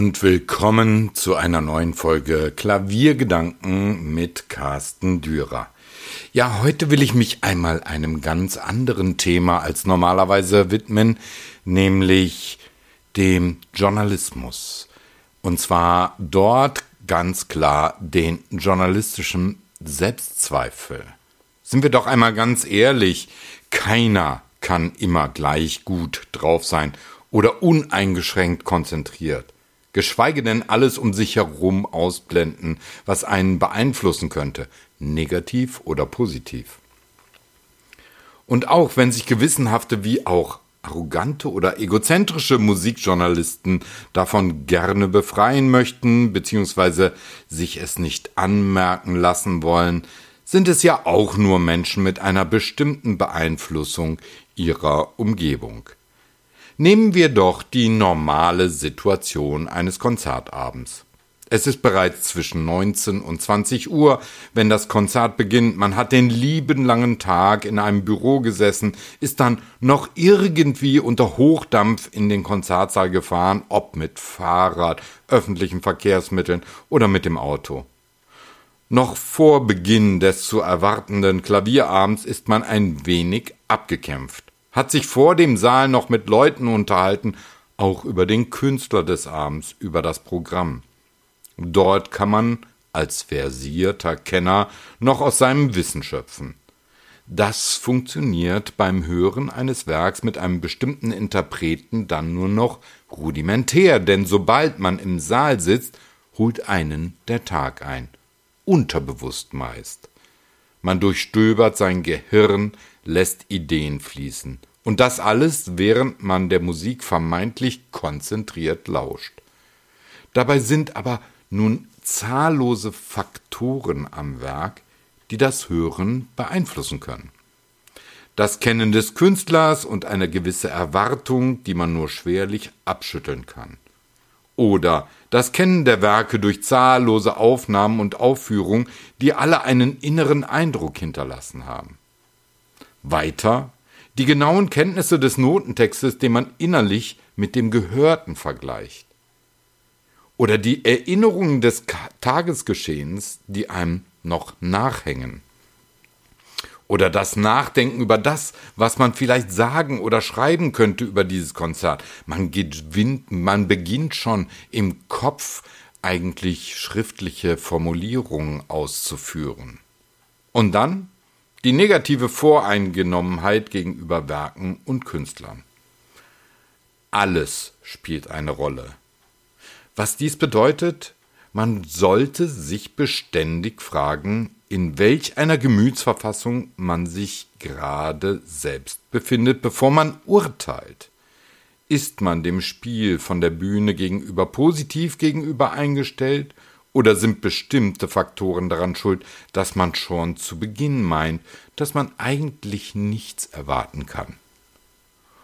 Und willkommen zu einer neuen Folge Klaviergedanken mit Carsten Dürer. Ja, heute will ich mich einmal einem ganz anderen Thema als normalerweise widmen, nämlich dem Journalismus. Und zwar dort ganz klar den journalistischen Selbstzweifel. Sind wir doch einmal ganz ehrlich, keiner kann immer gleich gut drauf sein oder uneingeschränkt konzentriert, geschweige denn alles um sich herum ausblenden, was einen beeinflussen könnte, negativ oder positiv. Und auch wenn sich gewissenhafte wie auch arrogante oder egozentrische Musikjournalisten davon gerne befreien möchten, beziehungsweise sich es nicht anmerken lassen wollen, sind es ja auch nur Menschen mit einer bestimmten Beeinflussung ihrer Umgebung. Nehmen wir doch die normale Situation eines Konzertabends. Es ist bereits zwischen 19 und 20 Uhr, wenn das Konzert beginnt. Man hat den lieben langen Tag in einem Büro gesessen, ist dann noch irgendwie unter Hochdampf in den Konzertsaal gefahren, ob mit Fahrrad, öffentlichen Verkehrsmitteln oder mit dem Auto. Noch vor Beginn des zu erwartenden Klavierabends ist man ein wenig abgekämpft hat sich vor dem Saal noch mit Leuten unterhalten, auch über den Künstler des Abends, über das Programm. Dort kann man als versierter Kenner noch aus seinem Wissen schöpfen. Das funktioniert beim Hören eines Werks mit einem bestimmten Interpreten dann nur noch rudimentär, denn sobald man im Saal sitzt, holt einen der Tag ein. Unterbewusst meist. Man durchstöbert sein Gehirn, lässt Ideen fließen. Und das alles, während man der Musik vermeintlich konzentriert lauscht. Dabei sind aber nun zahllose Faktoren am Werk, die das Hören beeinflussen können. Das Kennen des Künstlers und eine gewisse Erwartung, die man nur schwerlich abschütteln kann. Oder das Kennen der Werke durch zahllose Aufnahmen und Aufführungen, die alle einen inneren Eindruck hinterlassen haben. Weiter die genauen Kenntnisse des Notentextes, den man innerlich mit dem Gehörten vergleicht. Oder die Erinnerungen des Tagesgeschehens, die einem noch nachhängen. Oder das Nachdenken über das, was man vielleicht sagen oder schreiben könnte über dieses Konzert. Man, gewinnt, man beginnt schon im Kopf eigentlich schriftliche Formulierungen auszuführen. Und dann die negative Voreingenommenheit gegenüber Werken und Künstlern. Alles spielt eine Rolle. Was dies bedeutet, man sollte sich beständig fragen, in welch einer Gemütsverfassung man sich gerade selbst befindet, bevor man urteilt. Ist man dem Spiel von der Bühne gegenüber positiv gegenüber eingestellt oder sind bestimmte Faktoren daran schuld, dass man schon zu Beginn meint, dass man eigentlich nichts erwarten kann?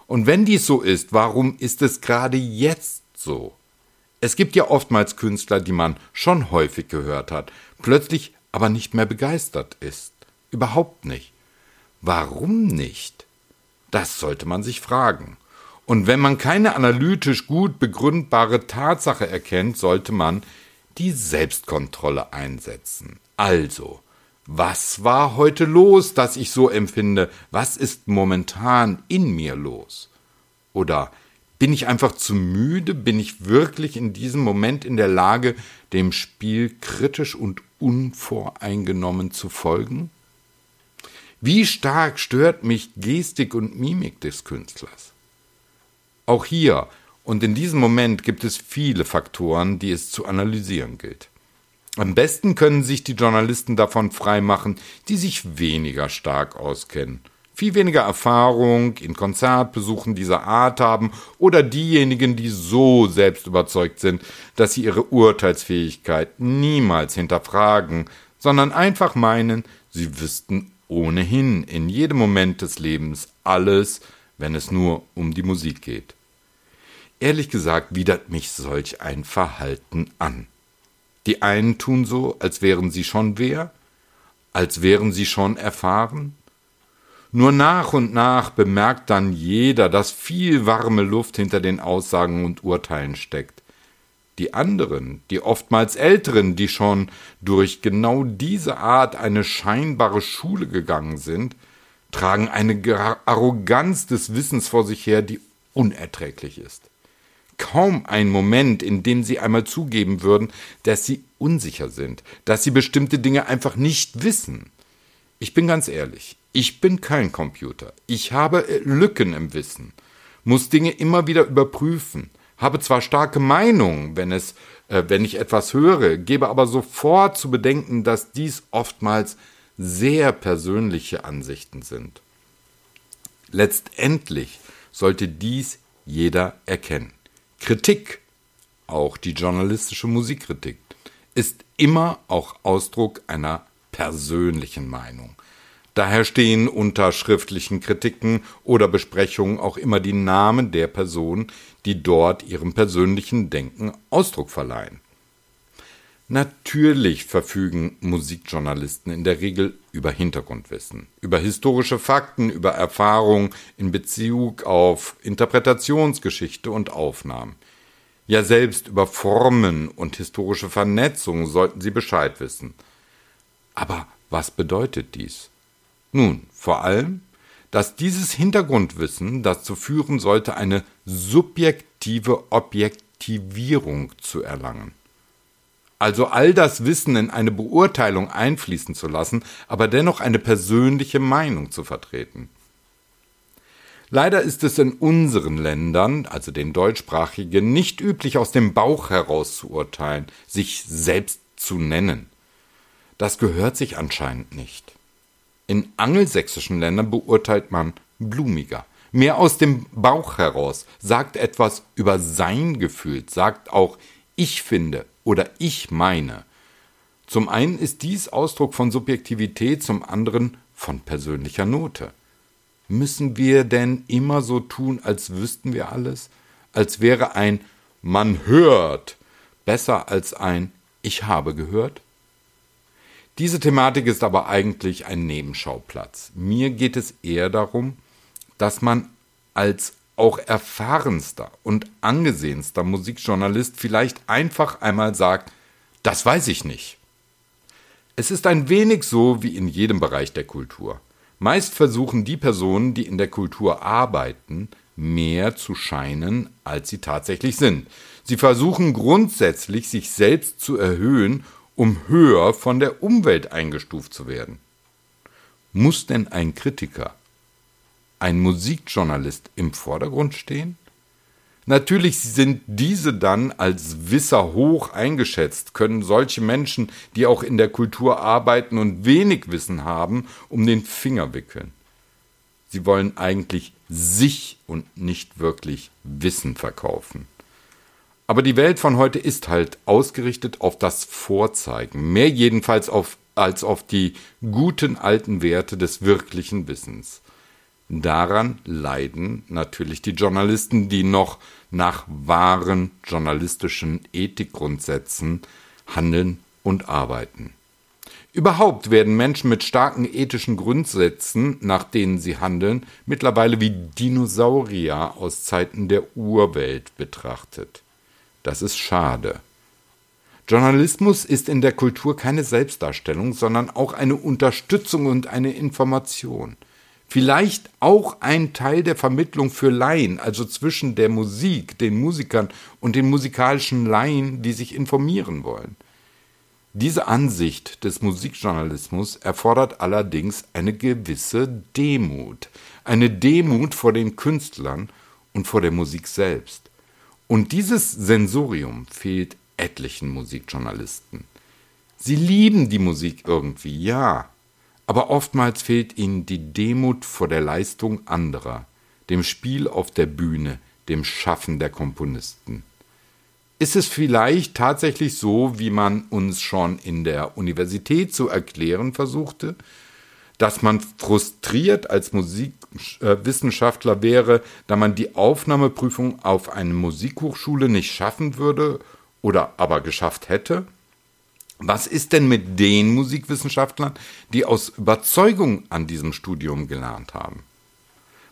Und wenn dies so ist, warum ist es gerade jetzt so? Es gibt ja oftmals Künstler, die man schon häufig gehört hat, plötzlich aber nicht mehr begeistert ist. Überhaupt nicht. Warum nicht? Das sollte man sich fragen. Und wenn man keine analytisch gut begründbare Tatsache erkennt, sollte man die Selbstkontrolle einsetzen. Also, was war heute los, dass ich so empfinde? Was ist momentan in mir los? Oder bin ich einfach zu müde? Bin ich wirklich in diesem Moment in der Lage, dem Spiel kritisch und unvoreingenommen zu folgen? Wie stark stört mich Gestik und Mimik des Künstlers? Auch hier und in diesem Moment gibt es viele Faktoren, die es zu analysieren gilt. Am besten können sich die Journalisten davon freimachen, die sich weniger stark auskennen, viel weniger Erfahrung in Konzertbesuchen dieser Art haben oder diejenigen, die so selbst überzeugt sind, dass sie ihre Urteilsfähigkeit niemals hinterfragen, sondern einfach meinen, sie wüssten ohnehin in jedem Moment des Lebens alles, wenn es nur um die Musik geht. Ehrlich gesagt widert mich solch ein Verhalten an. Die einen tun so, als wären sie schon wer, als wären sie schon erfahren. Nur nach und nach bemerkt dann jeder, dass viel warme Luft hinter den Aussagen und Urteilen steckt. Die anderen, die oftmals älteren, die schon durch genau diese Art eine scheinbare Schule gegangen sind, tragen eine Arroganz des Wissens vor sich her, die unerträglich ist. Kaum ein Moment, in dem sie einmal zugeben würden, dass sie unsicher sind, dass sie bestimmte Dinge einfach nicht wissen. Ich bin ganz ehrlich, ich bin kein Computer. Ich habe äh, Lücken im Wissen, muss Dinge immer wieder überprüfen, habe zwar starke Meinungen, wenn es, äh, wenn ich etwas höre, gebe aber sofort zu bedenken, dass dies oftmals sehr persönliche Ansichten sind. Letztendlich sollte dies jeder erkennen. Kritik, auch die journalistische Musikkritik, ist immer auch Ausdruck einer persönlichen Meinung. Daher stehen unter schriftlichen Kritiken oder Besprechungen auch immer die Namen der Personen, die dort ihrem persönlichen Denken Ausdruck verleihen. Natürlich verfügen Musikjournalisten in der Regel über Hintergrundwissen, über historische Fakten, über Erfahrungen in Bezug auf Interpretationsgeschichte und Aufnahmen. Ja, selbst über Formen und historische Vernetzung sollten sie Bescheid wissen. Aber was bedeutet dies? Nun, vor allem, dass dieses Hintergrundwissen dazu führen sollte, eine subjektive Objektivierung zu erlangen also all das Wissen in eine Beurteilung einfließen zu lassen, aber dennoch eine persönliche Meinung zu vertreten. Leider ist es in unseren Ländern, also den deutschsprachigen, nicht üblich, aus dem Bauch heraus zu urteilen, sich selbst zu nennen. Das gehört sich anscheinend nicht. In angelsächsischen Ländern beurteilt man blumiger, mehr aus dem Bauch heraus, sagt etwas über sein Gefühl, sagt auch ich finde oder ich meine. Zum einen ist dies Ausdruck von Subjektivität, zum anderen von persönlicher Note. Müssen wir denn immer so tun, als wüssten wir alles? Als wäre ein man hört besser als ein ich habe gehört? Diese Thematik ist aber eigentlich ein Nebenschauplatz. Mir geht es eher darum, dass man als auch erfahrenster und angesehenster Musikjournalist vielleicht einfach einmal sagt, das weiß ich nicht. Es ist ein wenig so wie in jedem Bereich der Kultur. Meist versuchen die Personen, die in der Kultur arbeiten, mehr zu scheinen, als sie tatsächlich sind. Sie versuchen grundsätzlich, sich selbst zu erhöhen, um höher von der Umwelt eingestuft zu werden. Muss denn ein Kritiker ein Musikjournalist im Vordergrund stehen? Natürlich sind diese dann als Wisser hoch eingeschätzt, können solche Menschen, die auch in der Kultur arbeiten und wenig Wissen haben, um den Finger wickeln. Sie wollen eigentlich sich und nicht wirklich Wissen verkaufen. Aber die Welt von heute ist halt ausgerichtet auf das Vorzeigen, mehr jedenfalls auf, als auf die guten alten Werte des wirklichen Wissens. Daran leiden natürlich die Journalisten, die noch nach wahren journalistischen Ethikgrundsätzen handeln und arbeiten. Überhaupt werden Menschen mit starken ethischen Grundsätzen, nach denen sie handeln, mittlerweile wie Dinosaurier aus Zeiten der Urwelt betrachtet. Das ist schade. Journalismus ist in der Kultur keine Selbstdarstellung, sondern auch eine Unterstützung und eine Information. Vielleicht auch ein Teil der Vermittlung für Laien, also zwischen der Musik, den Musikern und den musikalischen Laien, die sich informieren wollen. Diese Ansicht des Musikjournalismus erfordert allerdings eine gewisse Demut, eine Demut vor den Künstlern und vor der Musik selbst. Und dieses Sensorium fehlt etlichen Musikjournalisten. Sie lieben die Musik irgendwie, ja, aber oftmals fehlt ihnen die Demut vor der Leistung anderer, dem Spiel auf der Bühne, dem Schaffen der Komponisten. Ist es vielleicht tatsächlich so, wie man uns schon in der Universität zu erklären versuchte, dass man frustriert als Musikwissenschaftler wäre, da man die Aufnahmeprüfung auf eine Musikhochschule nicht schaffen würde oder aber geschafft hätte? Was ist denn mit den Musikwissenschaftlern, die aus Überzeugung an diesem Studium gelernt haben?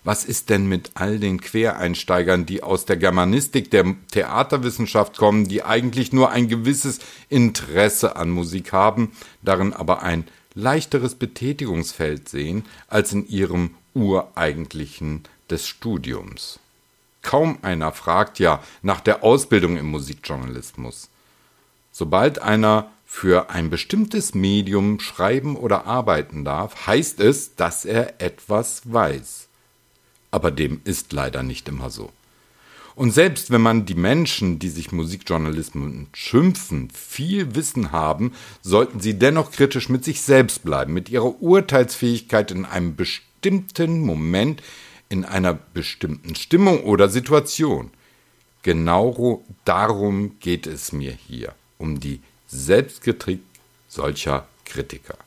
Was ist denn mit all den Quereinsteigern, die aus der Germanistik, der Theaterwissenschaft kommen, die eigentlich nur ein gewisses Interesse an Musik haben, darin aber ein leichteres Betätigungsfeld sehen als in ihrem ureigentlichen des Studiums? Kaum einer fragt ja nach der Ausbildung im Musikjournalismus. Sobald einer für ein bestimmtes Medium schreiben oder arbeiten darf, heißt es, dass er etwas weiß. Aber dem ist leider nicht immer so. Und selbst wenn man die Menschen, die sich Musikjournalismus schimpfen, viel Wissen haben, sollten sie dennoch kritisch mit sich selbst bleiben, mit ihrer Urteilsfähigkeit in einem bestimmten Moment in einer bestimmten Stimmung oder Situation. Genau darum geht es mir hier, um die Selbstkritik solcher Kritiker.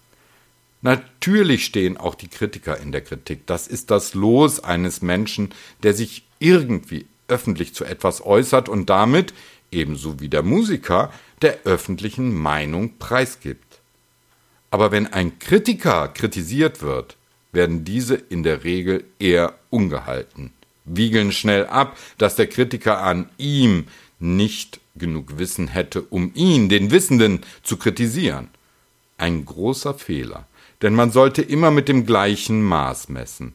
Natürlich stehen auch die Kritiker in der Kritik. Das ist das Los eines Menschen, der sich irgendwie öffentlich zu etwas äußert und damit, ebenso wie der Musiker, der öffentlichen Meinung preisgibt. Aber wenn ein Kritiker kritisiert wird, werden diese in der Regel eher ungehalten, wiegeln schnell ab, dass der Kritiker an ihm nicht genug Wissen hätte, um ihn, den Wissenden, zu kritisieren. Ein großer Fehler, denn man sollte immer mit dem gleichen Maß messen.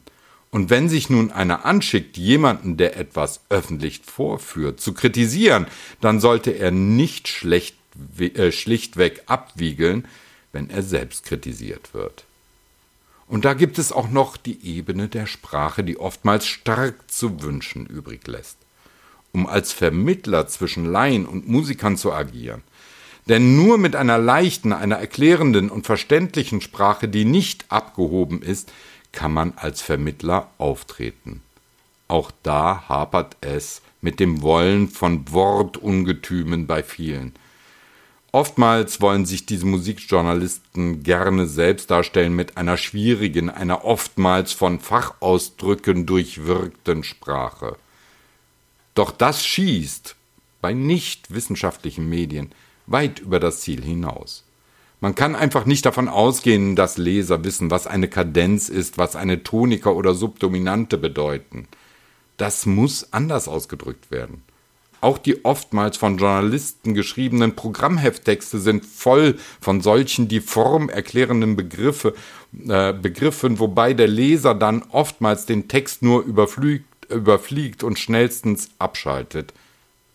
Und wenn sich nun einer anschickt, jemanden, der etwas öffentlich vorführt, zu kritisieren, dann sollte er nicht schlecht, äh, schlichtweg abwiegeln, wenn er selbst kritisiert wird. Und da gibt es auch noch die Ebene der Sprache, die oftmals stark zu wünschen übrig lässt. Um als Vermittler zwischen Laien und Musikern zu agieren. Denn nur mit einer leichten, einer erklärenden und verständlichen Sprache, die nicht abgehoben ist, kann man als Vermittler auftreten. Auch da hapert es mit dem Wollen von Wortungetümen bei vielen. Oftmals wollen sich diese Musikjournalisten gerne selbst darstellen mit einer schwierigen, einer oftmals von Fachausdrücken durchwirkten Sprache. Doch das schießt bei nicht wissenschaftlichen Medien weit über das Ziel hinaus. Man kann einfach nicht davon ausgehen, dass Leser wissen, was eine Kadenz ist, was eine Tonika oder Subdominante bedeuten. Das muss anders ausgedrückt werden. Auch die oftmals von Journalisten geschriebenen Programmhefttexte sind voll von solchen die Form erklärenden Begriffe, äh, Begriffen, wobei der Leser dann oftmals den Text nur überfliegt, überfliegt und schnellstens abschaltet.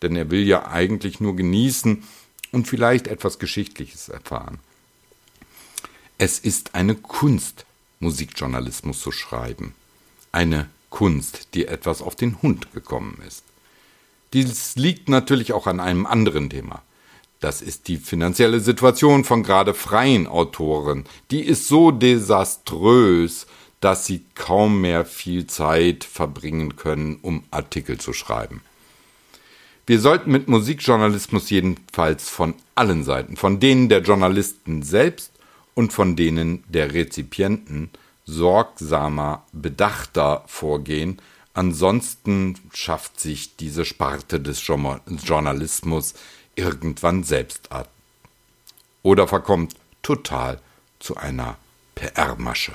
Denn er will ja eigentlich nur genießen und vielleicht etwas Geschichtliches erfahren. Es ist eine Kunst, Musikjournalismus zu schreiben. Eine Kunst, die etwas auf den Hund gekommen ist. Dies liegt natürlich auch an einem anderen Thema. Das ist die finanzielle Situation von gerade freien Autoren. Die ist so desaströs, dass sie kaum mehr viel Zeit verbringen können, um Artikel zu schreiben. Wir sollten mit Musikjournalismus jedenfalls von allen Seiten, von denen der Journalisten selbst und von denen der Rezipienten, sorgsamer, bedachter vorgehen, Ansonsten schafft sich diese Sparte des Journalismus irgendwann selbst ab. Oder verkommt total zu einer PR-Masche.